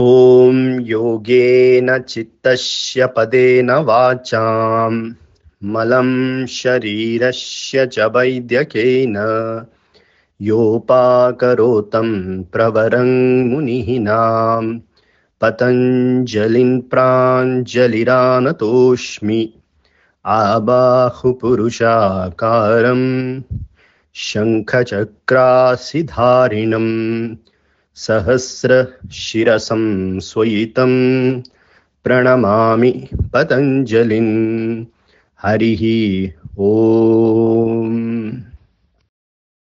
ॐ योगेन चित्तस्य पदेन वाचाम् मलं शरीरस्य च वैद्यकेन योपाकरोतं प्रवरं मुनिः नाम पतञ्जलिन् प्राञ्जलिरानतोऽस्मि आबाहुपुरुषाकारम् शङ्खचक्रासिधारिणम् सहस्रशिरसं स्वयितं प्रणमामि पतञ्जलिन्। हरिः ॐ